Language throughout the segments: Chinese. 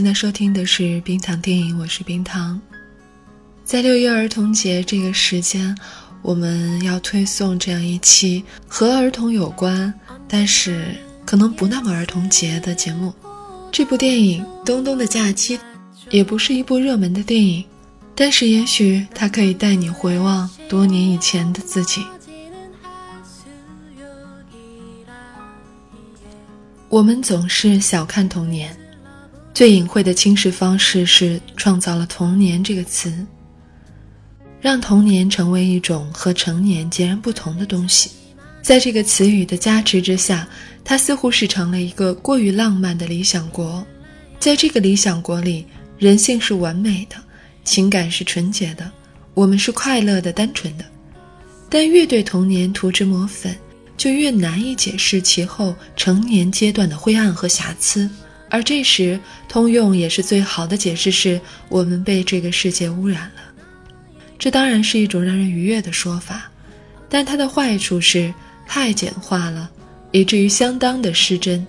现在收听的是冰糖电影，我是冰糖。在六一儿童节这个时间，我们要推送这样一期和儿童有关，但是可能不那么儿童节的节目。这部电影《东东的假期》也不是一部热门的电影，但是也许它可以带你回望多年以前的自己。我们总是小看童年，最隐晦的轻视方式是创造了“童年”这个词，让童年成为一种和成年截然不同的东西。在这个词语的加持之下，它似乎是成了一个过于浪漫的理想国。在这个理想国里，人性是完美的，情感是纯洁的，我们是快乐的、单纯的。但越对童年涂脂抹粉。就越难以解释其后成年阶段的灰暗和瑕疵，而这时通用也是最好的解释是我们被这个世界污染了。这当然是一种让人愉悦的说法，但它的坏处是太简化了，以至于相当的失真。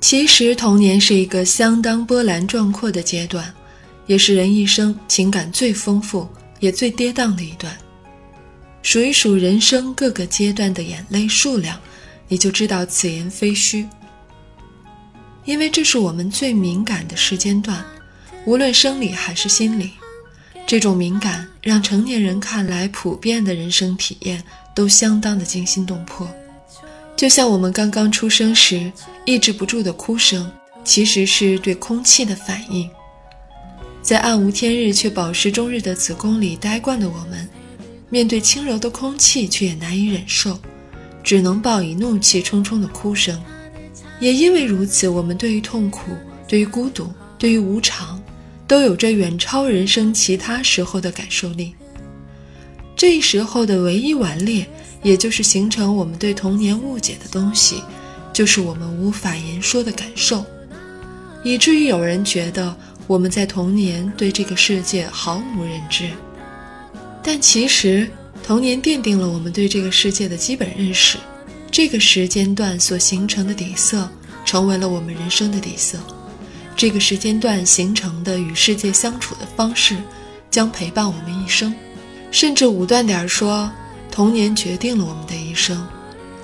其实童年是一个相当波澜壮阔的阶段，也是人一生情感最丰富也最跌宕的一段。数一数人生各个阶段的眼泪数量，你就知道此言非虚。因为这是我们最敏感的时间段，无论生理还是心理，这种敏感让成年人看来普遍的人生体验都相当的惊心动魄。就像我们刚刚出生时抑制不住的哭声，其实是对空气的反应。在暗无天日却饱食终日的子宫里呆惯的我们。面对轻柔的空气，却也难以忍受，只能报以怒气冲冲的哭声。也因为如此，我们对于痛苦、对于孤独、对于无常，都有着远超人生其他时候的感受力。这时候的唯一顽劣，也就是形成我们对童年误解的东西，就是我们无法言说的感受，以至于有人觉得我们在童年对这个世界毫无认知。但其实，童年奠定了我们对这个世界的基本认识，这个时间段所形成的底色，成为了我们人生的底色。这个时间段形成的与世界相处的方式，将陪伴我们一生。甚至武断点说，童年决定了我们的一生，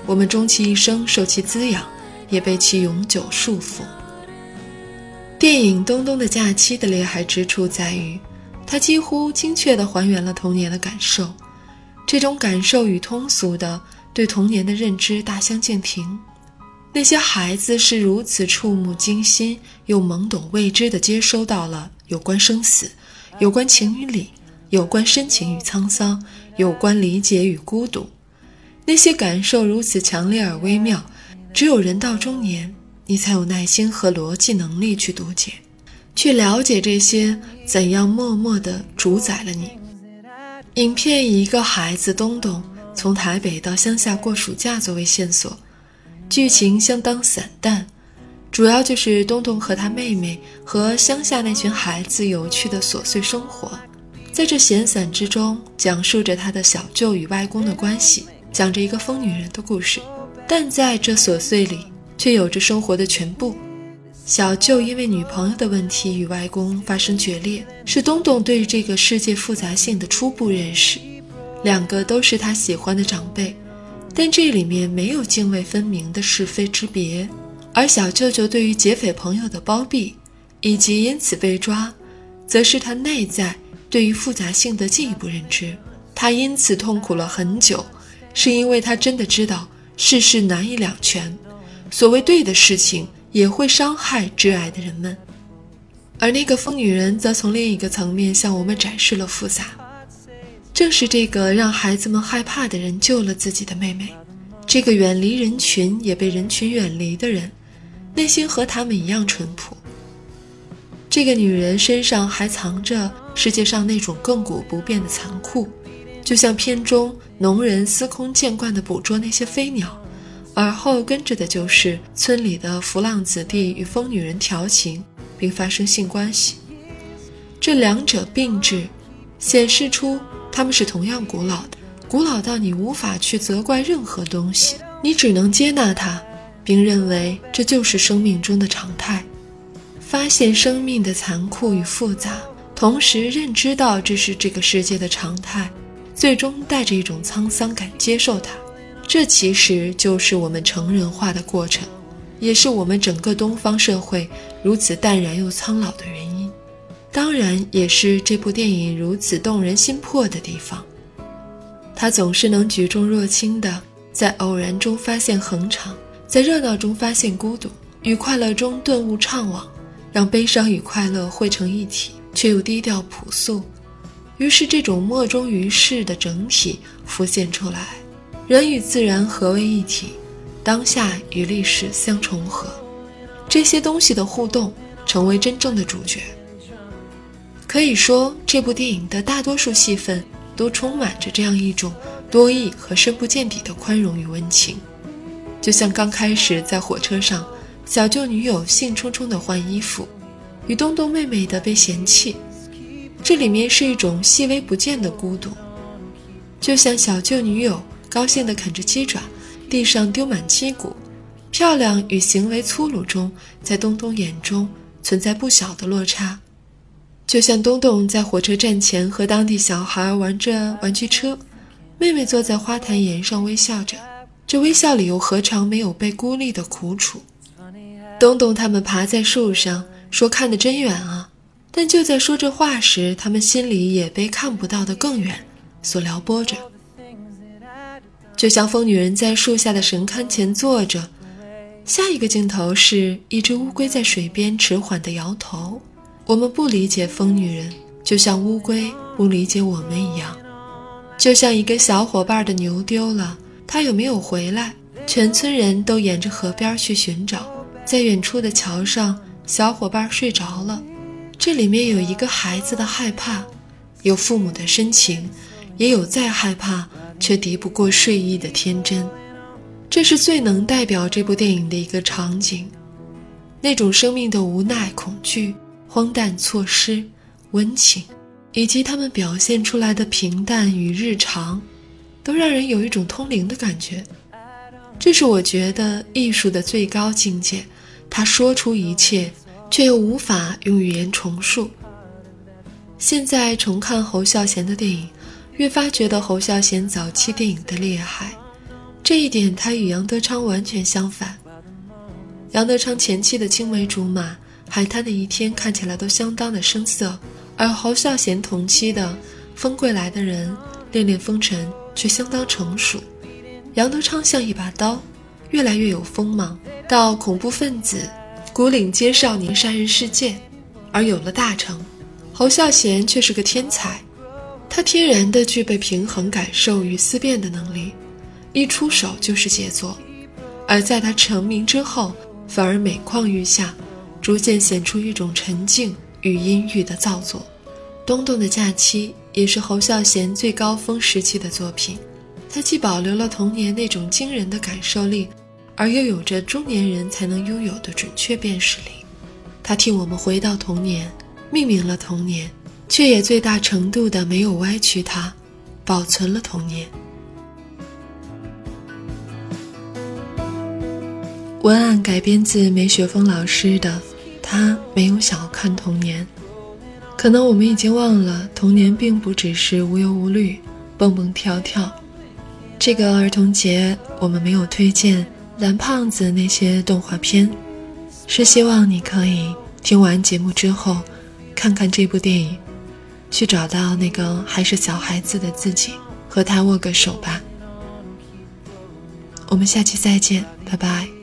我们终其一生受其滋养，也被其永久束缚。电影《东东的假期》的厉害之处在于。它几乎精确地还原了童年的感受，这种感受与通俗的对童年的认知大相径庭。那些孩子是如此触目惊心又懵懂未知地接收到了有关生死、有关情与理、有关深情与沧桑、有关理解与孤独。那些感受如此强烈而微妙，只有人到中年，你才有耐心和逻辑能力去读解。去了解这些怎样默默地主宰了你。影片以一个孩子东东从台北到乡下过暑假作为线索，剧情相当散淡，主要就是东东和他妹妹和乡下那群孩子有趣的琐碎生活。在这闲散之中，讲述着他的小舅与外公的关系，讲着一个疯女人的故事，但在这琐碎里，却有着生活的全部。小舅因为女朋友的问题与外公发生决裂，是东东对这个世界复杂性的初步认识。两个都是他喜欢的长辈，但这里面没有泾渭分明的是非之别。而小舅舅对于劫匪朋友的包庇，以及因此被抓，则是他内在对于复杂性的进一步认知。他因此痛苦了很久，是因为他真的知道世事难以两全，所谓对的事情。也会伤害挚爱的人们，而那个疯女人则从另一个层面向我们展示了复杂。正是这个让孩子们害怕的人救了自己的妹妹。这个远离人群也被人群远离的人，内心和他们一样淳朴。这个女人身上还藏着世界上那种亘古不变的残酷，就像片中农人司空见惯地捕捉那些飞鸟，而后跟着的就是村里的浮浪子弟与疯女人调情，并发生性关系。这两者并置，显示出他们是同样古老的，古老到你无法去责怪任何东西，你只能接纳它，并认为这就是生命中的常态。发现生命的残酷与复杂，同时认知到这是这个世界的常态，最终带着一种沧桑感接受它。这其实就是我们成人化的过程，也是我们整个东方社会如此淡然又苍老的原因。当然，也是这部电影如此动人心魄的地方。它总是能举重若轻的，在偶然中发现恒常，在热闹中发现孤独，与快乐中顿悟怅惘。让悲伤与快乐汇成一体，却又低调朴素，于是这种莫衷于世的整体浮现出来。人与自然合为一体，当下与历史相重合，这些东西的互动成为真正的主角。可以说，这部电影的大多数戏份都充满着这样一种多义和深不见底的宽容与温情，就像刚开始在火车上。小舅女友兴冲冲地换衣服，与东东妹妹的被嫌弃，这里面是一种细微不见的孤独，就像小舅女友高兴地啃着鸡爪，地上丢满鸡骨，漂亮与行为粗鲁中，在东东眼中存在不小的落差，就像东东在火车站前和当地小孩玩着玩具车，妹妹坐在花坛沿上微笑着，这微笑里又何尝没有被孤立的苦楚？东东他们爬在树上，说看得真远啊！但就在说这话时，他们心里也被看不到的更远所撩拨着。就像疯女人在树下的神龛前坐着，下一个镜头是一只乌龟在水边迟缓地摇头。我们不理解疯女人，就像乌龟不理解我们一样。就像一个小伙伴的牛丢了，他有没有回来？全村人都沿着河边去寻找。在远处的桥上，小伙伴睡着了。这里面有一个孩子的害怕，有父母的深情，也有再害怕却敌不过睡意的天真。这是最能代表这部电影的一个场景，那种生命的无奈、恐惧、荒诞、错失、温情，以及他们表现出来的平淡与日常，都让人有一种通灵的感觉。这是我觉得艺术的最高境界。他说出一切，却又无法用语言重述。现在重看侯孝贤的电影，越发觉得侯孝贤早期电影的厉害。这一点他与杨德昌完全相反。杨德昌前期的青梅竹马、海滩的一天看起来都相当的生涩，而侯孝贤同期的《风归来的人》《恋恋风尘》却相当成熟。杨德昌像一把刀。越来越有锋芒，到恐怖分子、古岭街少年杀人事件，而有了大成。侯孝贤却是个天才，他天然的具备平衡感受与思辨的能力，一出手就是杰作。而在他成名之后，反而每况愈下，逐渐显出一种沉静与阴郁的造作。《东东的假期》也是侯孝贤最高峰时期的作品，他既保留了童年那种惊人的感受力。而又有着中年人才能拥有的准确辨识力，他替我们回到童年，命名了童年，却也最大程度的没有歪曲它，保存了童年。文案改编自梅雪峰老师的《他没有小看童年》，可能我们已经忘了，童年并不只是无忧无虑、蹦蹦跳跳。这个儿童节，我们没有推荐。蓝胖子那些动画片，是希望你可以听完节目之后，看看这部电影，去找到那个还是小孩子的自己，和他握个手吧。我们下期再见，拜拜。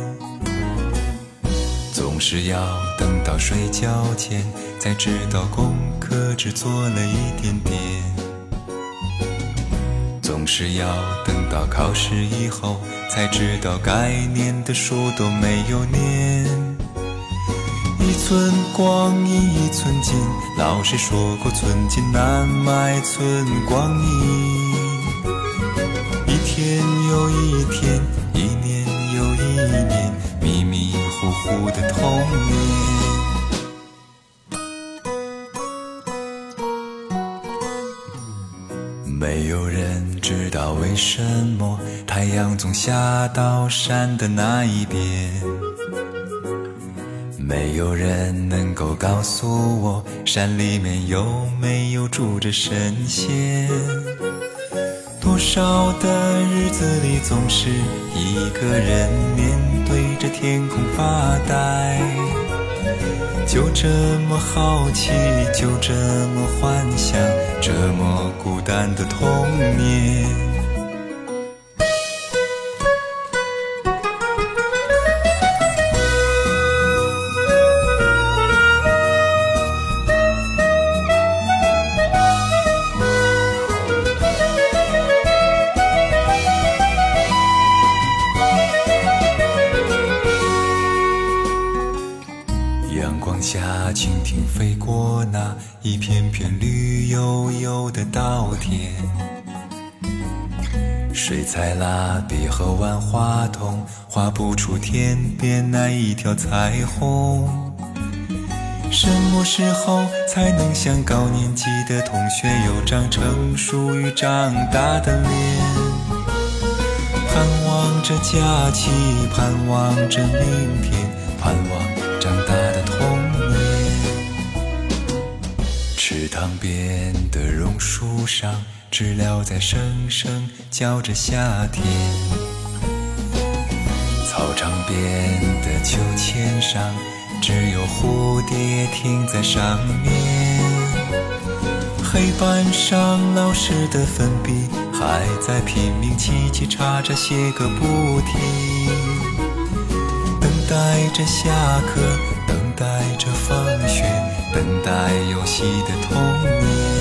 总是要等到睡觉前，才知道功课只做了一点点。总是要等到考试以后，才知道该念的书都没有念。一寸光阴一寸金，老师说过寸金难买寸光阴。一天又一天，一年，糊糊的童年，没有人知道为什么太阳总下到山的那一边，没有人能够告诉我山里面有没有住着神仙。多少的日子里，总是一个人面着天空发呆，就这么好奇，就这么幻想，这么孤单的童年。阳光下，蜻蜓飞过那一片片绿油油的稻田，水彩蜡笔和万花筒画不出天边那一条彩虹。什么时候才能像高年级的同学有张成熟与长大的脸？盼望着假期，盼望着明天，盼望长大的童年。池塘边的榕树上，知了在声声叫着夏天。操场边的秋千上，只有蝴蝶停在上面。黑板上老师的粉笔还在拼命叽叽喳喳写个不停，待着下课，等待着放学。等待游戏的童年，